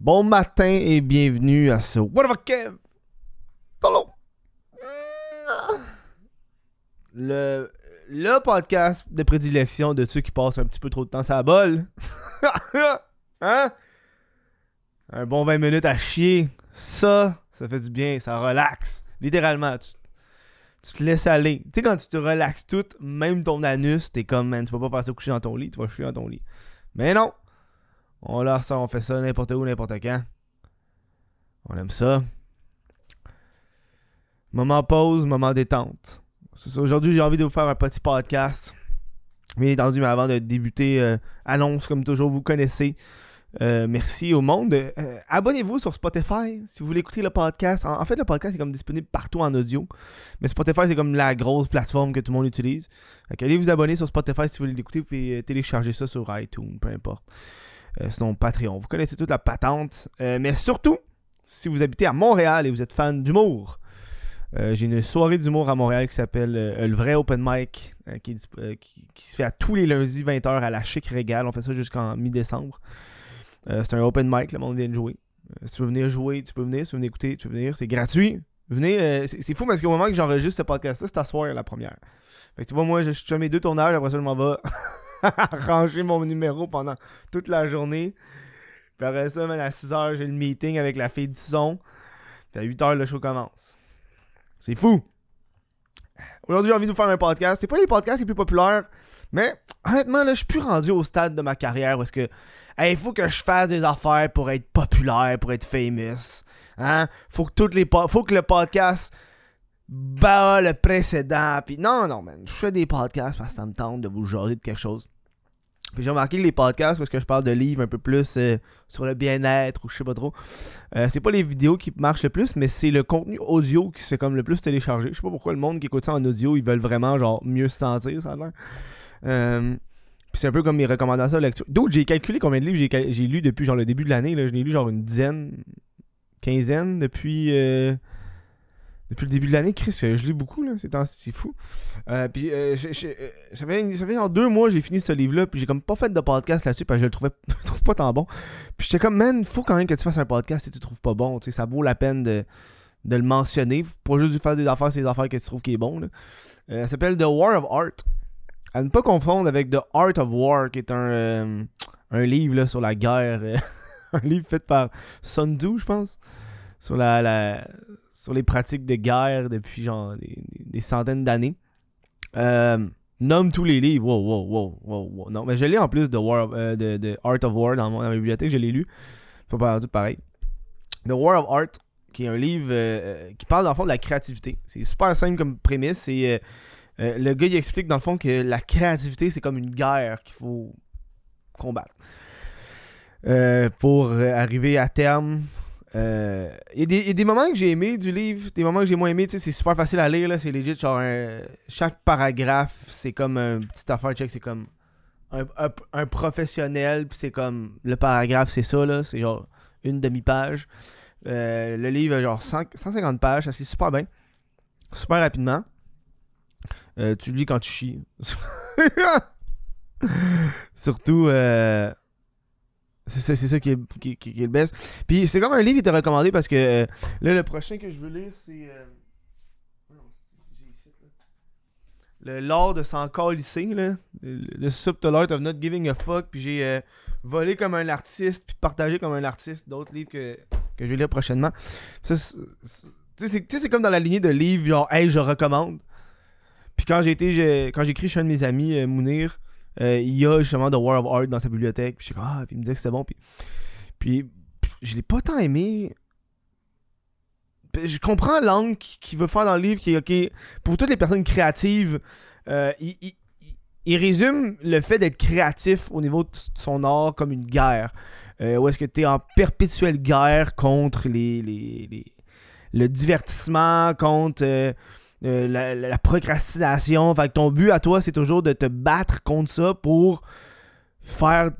Bon matin et bienvenue à ce What the Kev? Le, le podcast de prédilection de ceux qui passent un petit peu trop de temps à la bol. hein? Un bon 20 minutes à chier. Ça, ça fait du bien, ça relaxe. Littéralement, tu, tu te laisses aller. Tu sais, quand tu te relaxes tout, même ton anus, t'es comme, man, tu peux pas passer coucher dans ton lit, tu vas chier dans ton lit. Mais non! On leur ça, on fait ça n'importe où, n'importe quand. On aime ça. Moment pause, moment détente. Aujourd'hui, j'ai envie de vous faire un petit podcast. Bien entendu, mais avant de débuter, euh, annonce comme toujours, vous connaissez. Euh, merci au monde. Euh, abonnez-vous sur Spotify si vous voulez écouter le podcast. En, fait, le podcast est comme disponible partout en audio. Mais Spotify, c'est comme la grosse plateforme que tout le monde utilise. Allez vous abonner sur Spotify si vous voulez l'écouter. Pouvez télécharger ça sur iTunes, peu importe. Sinon, Patreon. Vous connaissez toute la patente. mais surtout, si vous habitez à Montréal et vous êtes fan d'humour, euh, j'ai une soirée d'humour à Montréal qui s'appelle euh, Le vrai Open Mic, euh, qui, se fait à tous les lundis 20h à la Chic Régal. On fait ça jusqu'en mi-décembre. c'est un open mic, le monde vient de jouer. si tu veux venir jouer, tu peux venir. Si tu veux venir écouter, tu peux venir. C'est gratuit. Venez, c'est fou parce qu'au moment que j'enregistre ce podcast-là, c'est à soir la première. Fait que tu vois, moi, je suis mes deux tournages, après ça, je m'en vais ranger mon numéro pendant toute la journée. Puis après ça, à 6h, j'ai le meeting avec la fille du son. Puis à 8h, le show commence. C'est fou. Aujourd'hui, j'ai envie de vous faire un podcast. C'est pas les podcasts les plus populaires, mais honnêtement, là, je suis plus rendu au stade de ma carrière où que il faut que je fasse des affaires pour être populaire, pour être famous. Hein? Faut que toutes les faut que le podcast bat le précédent. Puis non, non, man. Je fais des podcasts parce que ça me tente de vous jaser de quelque chose. Puis j'ai remarqué que les podcasts, parce que je parle de livres un peu plus euh, sur le bien-être ou je sais pas trop, euh, c'est pas les vidéos qui marchent le plus, mais c'est le contenu audio qui se fait comme le plus télécharger. Je sais pas pourquoi le monde qui écoute ça en audio, ils veulent vraiment genre mieux se sentir, ça a l'air. Euh, puis c'est un peu comme mes recommandations de lecture. D'autres, j'ai calculé combien de livres j'ai, lu depuis genre le début de l'année. Je n'ai lu genre une dizaine, quinzaine depuis depuis le début de l'année, Chris, je lis beaucoup, là, c'est fou. Euh, puis, euh, euh, ça, fait, ça fait en deux mois j'ai fini ce livre-là, puis j'ai comme pas fait de podcast là-dessus, parce que je le trouvais trouve pas tant bon. Puis j'étais comme, man, faut quand même que tu fasses un podcast si tu le trouves pas bon, tu sais, ça vaut la peine de, de le mentionner, pas juste faire des affaires, c'est des affaires que tu trouves qui est bon, ça s'appelle The War of Art. À ne pas confondre avec The Art of War, qui est un, un livre là, sur la guerre, un livre fait par Sun je pense, sur la, la sur les pratiques de guerre depuis genre des, centaines d'années. Euh, nomme tous les livres. Wow, wow, wow, wow, wow. Non, mais je l'ai en plus de, War euh, de, Art of War dans, ma bibliothèque, je l'ai lu. Faut pas tout pareil. The War of Art, qui est un livre euh, qui parle dans le fond de la créativité. C'est super simple comme prémisse. C'est le gars il explique dans le fond que la créativité c'est comme une guerre qu'il faut combattre. pour arriver à terme il y, a des moments que j'ai aimé du livre, des moments que j'ai moins aimé, c'est super facile à lire, là, c'est legit, genre chaque paragraphe, c'est comme un petit affaire check, c'est comme un, professionnel, puis c'est comme, le paragraphe c'est ça, là, c'est genre une demi-page. Euh, le livre a genre 150 pages, ça c'est super bien, super rapidement. Euh, tu lis quand tu chies. Surtout, euh, c'est ça, qui, est, le best. Puis c'est comme un livre qui était recommandé parce que euh, là, le prochain que je veux lire, c'est. Euh, le Lord de s'en lycée, là. Le Subtle of Not Giving a Fuck. Puis j'ai euh, volé comme un artiste, puis partagé comme un artiste d'autres livres que, que je vais lire prochainement. Tu sais, c'est comme dans la lignée de livres, genre, hey, je recommande. Puis quand j'ai été, quand chez un de mes amis, Mounir, euh, il y a justement The War of Art dans sa bibliothèque. Puis je ah, puis il me disait que c'était bon. Puis, puis je l'ai pas tant aimé. Je comprends l'angle qu'il veut faire dans le livre, qui est ok. Pour toutes les personnes créatives, euh, il, il, résume le fait d'être créatif au niveau de son art comme une guerre. Euh, où est-ce que tu es en perpétuelle guerre contre les, les, les le divertissement, contre euh, la, procrastination. Fait que ton but à toi, c'est toujours de te battre contre ça pour faire,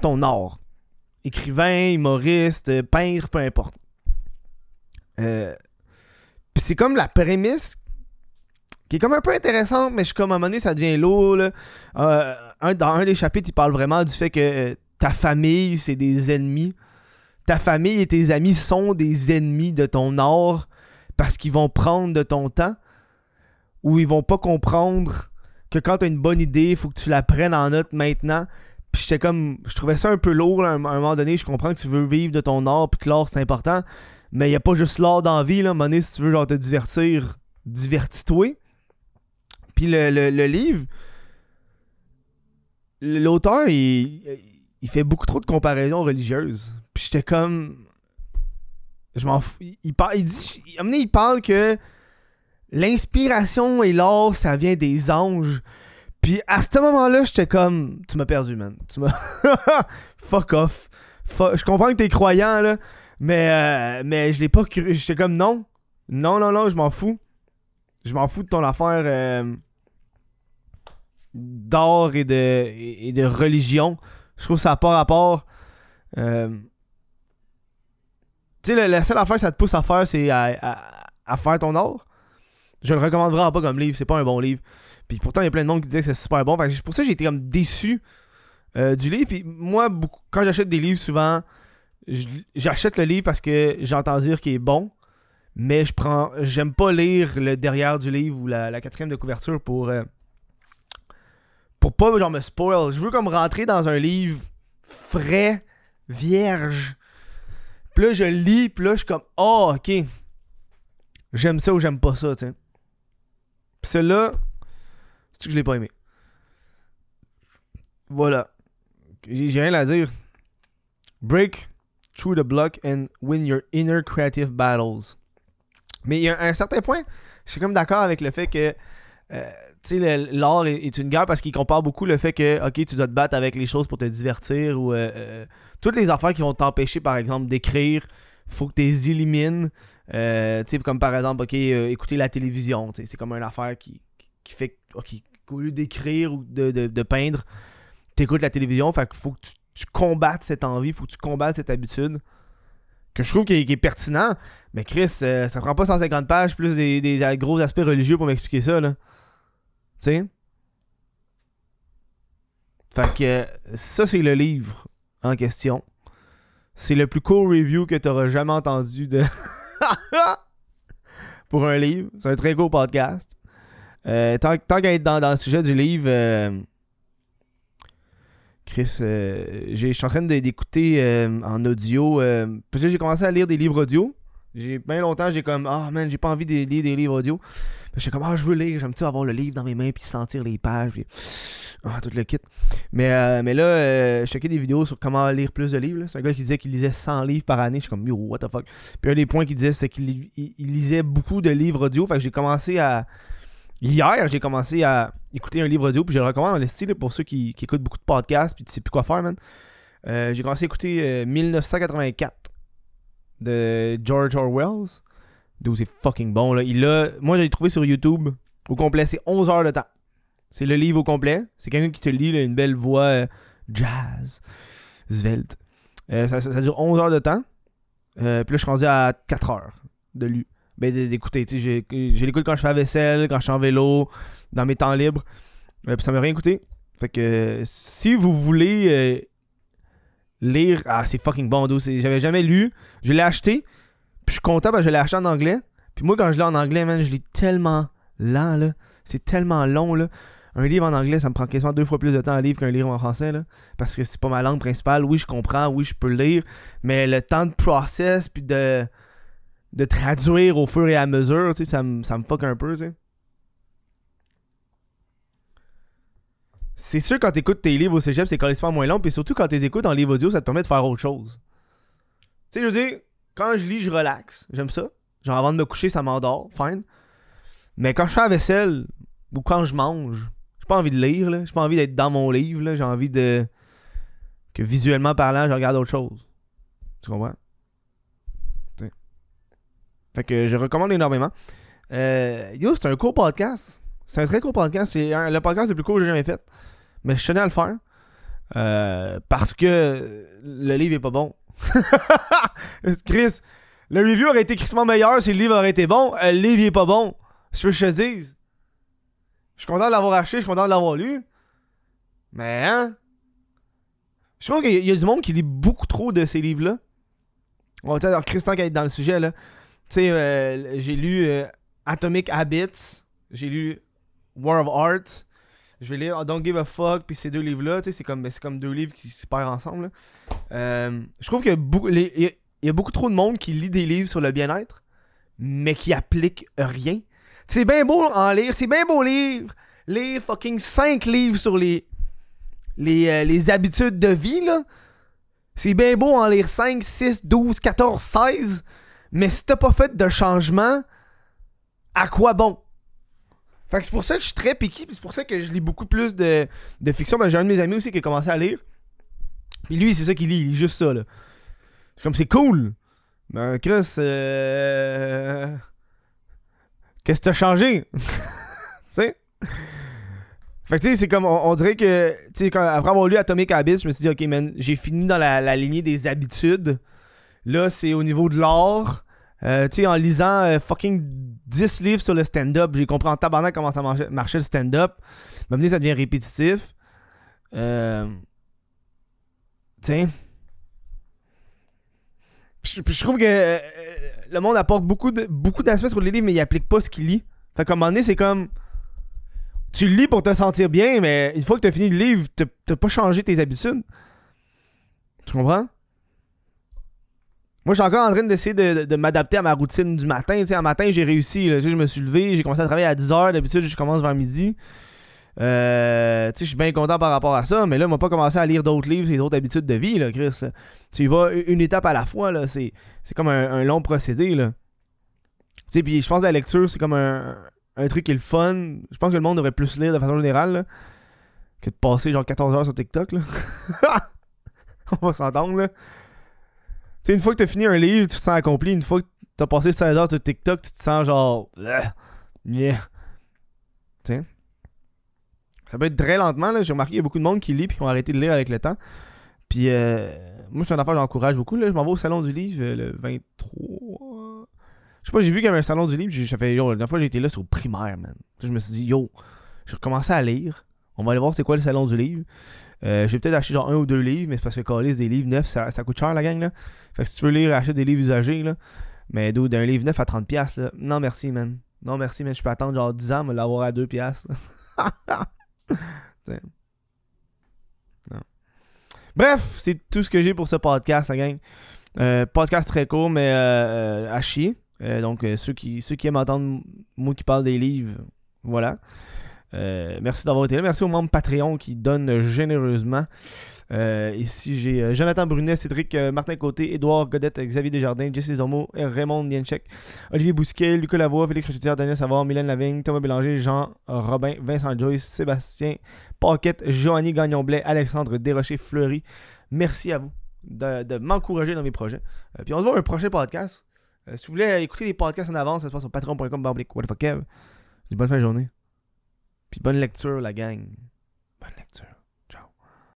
ton art. Écrivain, humoriste, peintre, peu importe. Euh, c'est comme la prémisse qui est comme un peu intéressante, mais je suis comme à un moment donné, ça devient lourd. Euh, dans un des chapitres, il parle vraiment du fait que ta famille, c'est des ennemis. ta famille et tes amis sont des ennemis de ton art parce qu'ils vont prendre de ton temps ou ils vont pas comprendre que quand t'as une bonne idée, il faut que tu la prennes en note maintenant. Puis j'étais comme. Je trouvais ça un peu lourd à un, moment donné. Je comprends que tu veux vivre de ton art, puis que l'art c'est important. Mais il a pas juste l'art d'envie, là. À un moment donné, si tu veux genre te divertir, divertis-toi. Puis le, le, livre. L'auteur, il, il fait beaucoup trop de comparaisons religieuses. Puis j'étais comme. Je m'en fous. Il, parle, il dit. Il, parle que l'inspiration et l'art, ça vient des anges. Puis à ce moment-là, j'étais comme. Tu m'as perdu, man. Tu m'as. Fuck off. Je comprends que t'es croyant, là. Mais, euh, mais je l'ai pas cru. J'étais comme non. Non, non, non, je m'en fous. Je m'en fous de ton affaire euh, d'art et de, religion. Je trouve ça pas rapport. Euh, tu sais, la, seule affaire que ça te pousse à faire, c'est à, faire ton art. Je le recommande vraiment pas comme livre, c'est pas un bon livre. Puis pourtant, il y a plein de monde qui disait que c'est super bon. pour ça, j'ai été comme déçu euh, du livre. Puis moi, quand j'achète des livres, souvent, j'achète le livre parce que j'entends dire qu'il est bon. Mais je prends. J'aime pas lire le derrière du livre ou la, quatrième de couverture pour. Euh, pour pas genre me spoil. Je veux comme rentrer dans un livre frais, vierge. Puis là, je lis, puis là, je suis comme, oh, ok. J'aime ça ou j'aime pas ça, tu sais. Celui-là, c'est que je l'ai pas aimé? Voilà. J'ai rien à dire. Break through the block and win your inner creative battles. Mais il y a un certain point, je suis comme d'accord avec le fait que euh, l'art est, une guerre parce qu'il compare beaucoup le fait que, ok, tu dois te battre avec les choses pour te divertir ou euh, euh, toutes les affaires qui vont t'empêcher, par exemple, d'écrire, faut que tu les élimines. tu sais, comme par exemple, ok, écouter la télévision, c'est comme une affaire qui, qui fait, qu'au lieu d'écrire ou de, de, peindre, t'écoutes la télévision, fait qu'il faut que tu, combattes cette envie, faut que tu combattes cette habitude que je trouve qui est, pertinent. Mais Chris, ça prend pas 150 pages plus des, des gros aspects religieux pour m'expliquer ça, là. Tu sais? Fait que ça, c'est le livre en question. C'est le plus court review que tu auras jamais entendu de. pour un livre. C'est un très court podcast. Euh, tant, tant qu'à être dans, le sujet du livre, euh, Chris, euh, je suis en train d'écouter en audio. Peut-être j'ai commencé à lire des livres audio. J'ai bien longtemps, j'ai comme ah man, j'ai pas envie de lire des livres audio. J'étais comme ah je veux lire, j'aime avoir le livre dans mes mains puis sentir les pages puis ah, tout le kit. Mais, euh, mais là, euh, je checkais des vidéos sur comment lire plus de livres. C'est un gars qui disait qu'il lisait 100 livres par année. Je suis comme yo what the fuck? Puis un des points qu'il disait c'est qu'il lisait beaucoup de livres audio. Fait que j'ai commencé à hier, j'ai commencé à écouter un livre audio puis je le recommande dans le style pour ceux qui, écoutent beaucoup de podcasts puis tu sais plus quoi faire man. Euh, j'ai commencé à écouter 1984 de George Orwell. D'où c'est fucking bon. Il a, moi, j'ai trouvé sur YouTube au complet. C'est 11 heures de temps. C'est le livre au complet. C'est quelqu'un qui te lit une belle voix euh, jazz, svelte. Euh, ça, dure 11 heures de temps. Euh, là, je suis rendu à 4 heures de lu. Ben, d'écouter. J'ai l'écoute quand je fais la vaisselle, quand je suis en vélo, dans mes temps libres. puis ça m'a rien coûté. Fait que si vous voulez lire. Ah, c'est fucking bon, J'avais jamais lu. Je l'ai acheté. Puis je suis content parce que je l'ai acheté en anglais. Puis moi, quand je lis en anglais, man, je lis tellement lent, là. C'est tellement long, là. Un livre en anglais, ça me prend quasiment deux fois plus de temps à lire qu'un livre en français, là. Parce que c'est pas ma langue principale. Oui, je comprends. Oui, je peux lire. Mais le temps de process, puis de, de traduire au fur et à mesure, tu sais, ça me, ça fuck un peu, tu sais. c'est sûr quand tu écoutes tes livres au cégep, c'est carrément moins long. Puis surtout quand tu écoutes en livre audio, ça te permet de faire autre chose. Tu sais, je veux dire, quand je lis, je relaxe. J'aime ça. Genre avant de me coucher, ça m'endort. Fine. Mais quand je fais la vaisselle ou quand je mange, j'ai pas envie de lire. J'ai pas envie d'être dans mon livre. J'ai envie de. que visuellement parlant, je regarde autre chose. Tu comprends? Fait que je recommande énormément. Euh, yo, c'est un court podcast. C'est un très court podcast. C'est le podcast le plus court que j'ai jamais fait. Mais je tenais à le faire. Euh, parce que le livre est pas bon. Chris, le review aurait été crissement meilleur si le livre aurait été bon. Euh, le livre est pas bon. C'est ce que je dise. Je suis content de l'avoir acheté, je suis content de l'avoir lu. Mais, hein? Je trouve qu'il y, a du monde qui lit beaucoup trop de ces livres-là. On va dire Christian qui est dans le sujet, là. Tu sais, euh, j'ai lu euh, Atomic Habits, j'ai lu War of Art, je vais lire Don't Give a Fuck, puis ces deux livres-là, tu sais, c'est comme, ben, comme deux livres qui se perdent ensemble. je trouve a beaucoup- les- il y a- beaucoup trop de monde qui lit des livres sur le bien-être, mais qui applique rien. C'est bien beau en lire, c'est bien beau lire, lire fucking 5 livres sur les, les, euh, les habitudes de vie, là. C'est bien beau en lire 5, 6, 12, 14, 16, mais si t'as pas fait de changement, à quoi bon? Fait que c'est pour ça que je suis très piqué, c'est pour ça que je lis beaucoup plus de, de fiction. Ben, j'ai un de mes amis aussi qui a commencé à lire. Puis lui, c'est ça qu'il lit, il lit juste ça, là. C'est comme, c'est cool. Ben, Chris, euh... Qu'est-ce que t'as changé? tu sais? Fait que tu sais, c'est comme, on, dirait que, tu sais, après avoir lu Atomic Habits, je me suis dit, ok, man, j'ai fini dans la, lignée des habitudes. Là, c'est au niveau de l'art. Euh, tu sais, en lisant euh, fucking 10 livres sur le stand-up, j'ai compris en tabarnak comment ça marchait, le stand-up. Maintenant, ça devient répétitif. Euh... Puis je- trouve que euh, le monde apporte beaucoup beaucoup d'aspects sur les livres, mais il applique pas ce qu'il lit. Fait qu'à un moment donné, c'est comme. Tu lis pour te sentir bien, mais une fois que tu as fini le livre, t'as t'as pas changé tes habitudes. Tu comprends? Moi, je suis encore en train d'essayer de, m'adapter à ma routine du matin. Tu sais, un matin, j'ai réussi. je me suis levé, j'ai commencé à travailler à 10h. D'habitude, je commence vers midi. Euh, je suis bien content par rapport à ça, mais là, on m'a pas commencé à lire d'autres livres et d'autres habitudes de vie, là, Chris. Tu y vas une étape à la fois, là. C'est, comme un, long procédé, là. Tu puis je pense que la lecture, c'est comme un, un truc qui est le fun. Je pense que le monde devrait plus lire de façon générale, que de passer genre 14 heures sur TikTok, là. on va s'entendre, là. Tu une fois que t'as fini un livre, tu te sens accompli. Une fois que t'as passé 16 heures sur TikTok, tu te sens genre. Ça peut être très lentement. J'ai remarqué qu'il y a beaucoup de monde qui lit puis qui ont arrêté de lire avec le temps. Puis, euh, moi, c'est une affaire que j'encourage beaucoup, là. Je m'en vais au salon du livre euh, le 23. Je sais pas, j'ai vu qu'il y avait un salon du livre. J'ai fait, yo, la dernière fois été là, c'est au primaire, man. Je me suis dit, yo, j'ai recommencé à lire. On va aller voir c'est quoi le salon du livre. Euh, j'ai peut-être acheté genre un ou deux livres, mais c'est parce que calice des livres neufs, ça, ça coûte cher la gang là. Fait que si tu veux lire, achète des livres usagés là. Mais d'où d'un livre neuf à 30$ là. Non merci man. Non merci man, je peux attendre genre 10 ans me l'avoir à 2$. Bref, c'est tout ce que j'ai pour ce podcast, la gang. Euh, podcast très court, mais euh, euh, à chier. Donc, ceux, qui, ceux qui aiment entendre moi qui parle des livres, voilà. Euh, merci d'avoir été là. Merci aux membres Patreon qui donnent généreusement. Euh, ici, j'ai euh, Jonathan Brunet, Cédric Martin Côté, Édouard Godette, Xavier Desjardins, Jesse Zomo, Raymond Bienchek, Olivier Bousquet, Lucas Lavoie, Félix Rochetière, Daniel Savard, Mylène Lavigne, Thomas Bélanger, Jean Robin, Vincent Joyce, Sébastien Paquette, Joanny Gagnon-Blais, Alexandre Desrochers-Fleury. Merci à vous de, m'encourager dans mes projets. Puis on se voit un prochain podcast. Si vous voulez écouter les podcasts en avance, ça se passe sur patreon.com. Bonne fin de journée. Bonne lecture, la gang. Bonne lecture.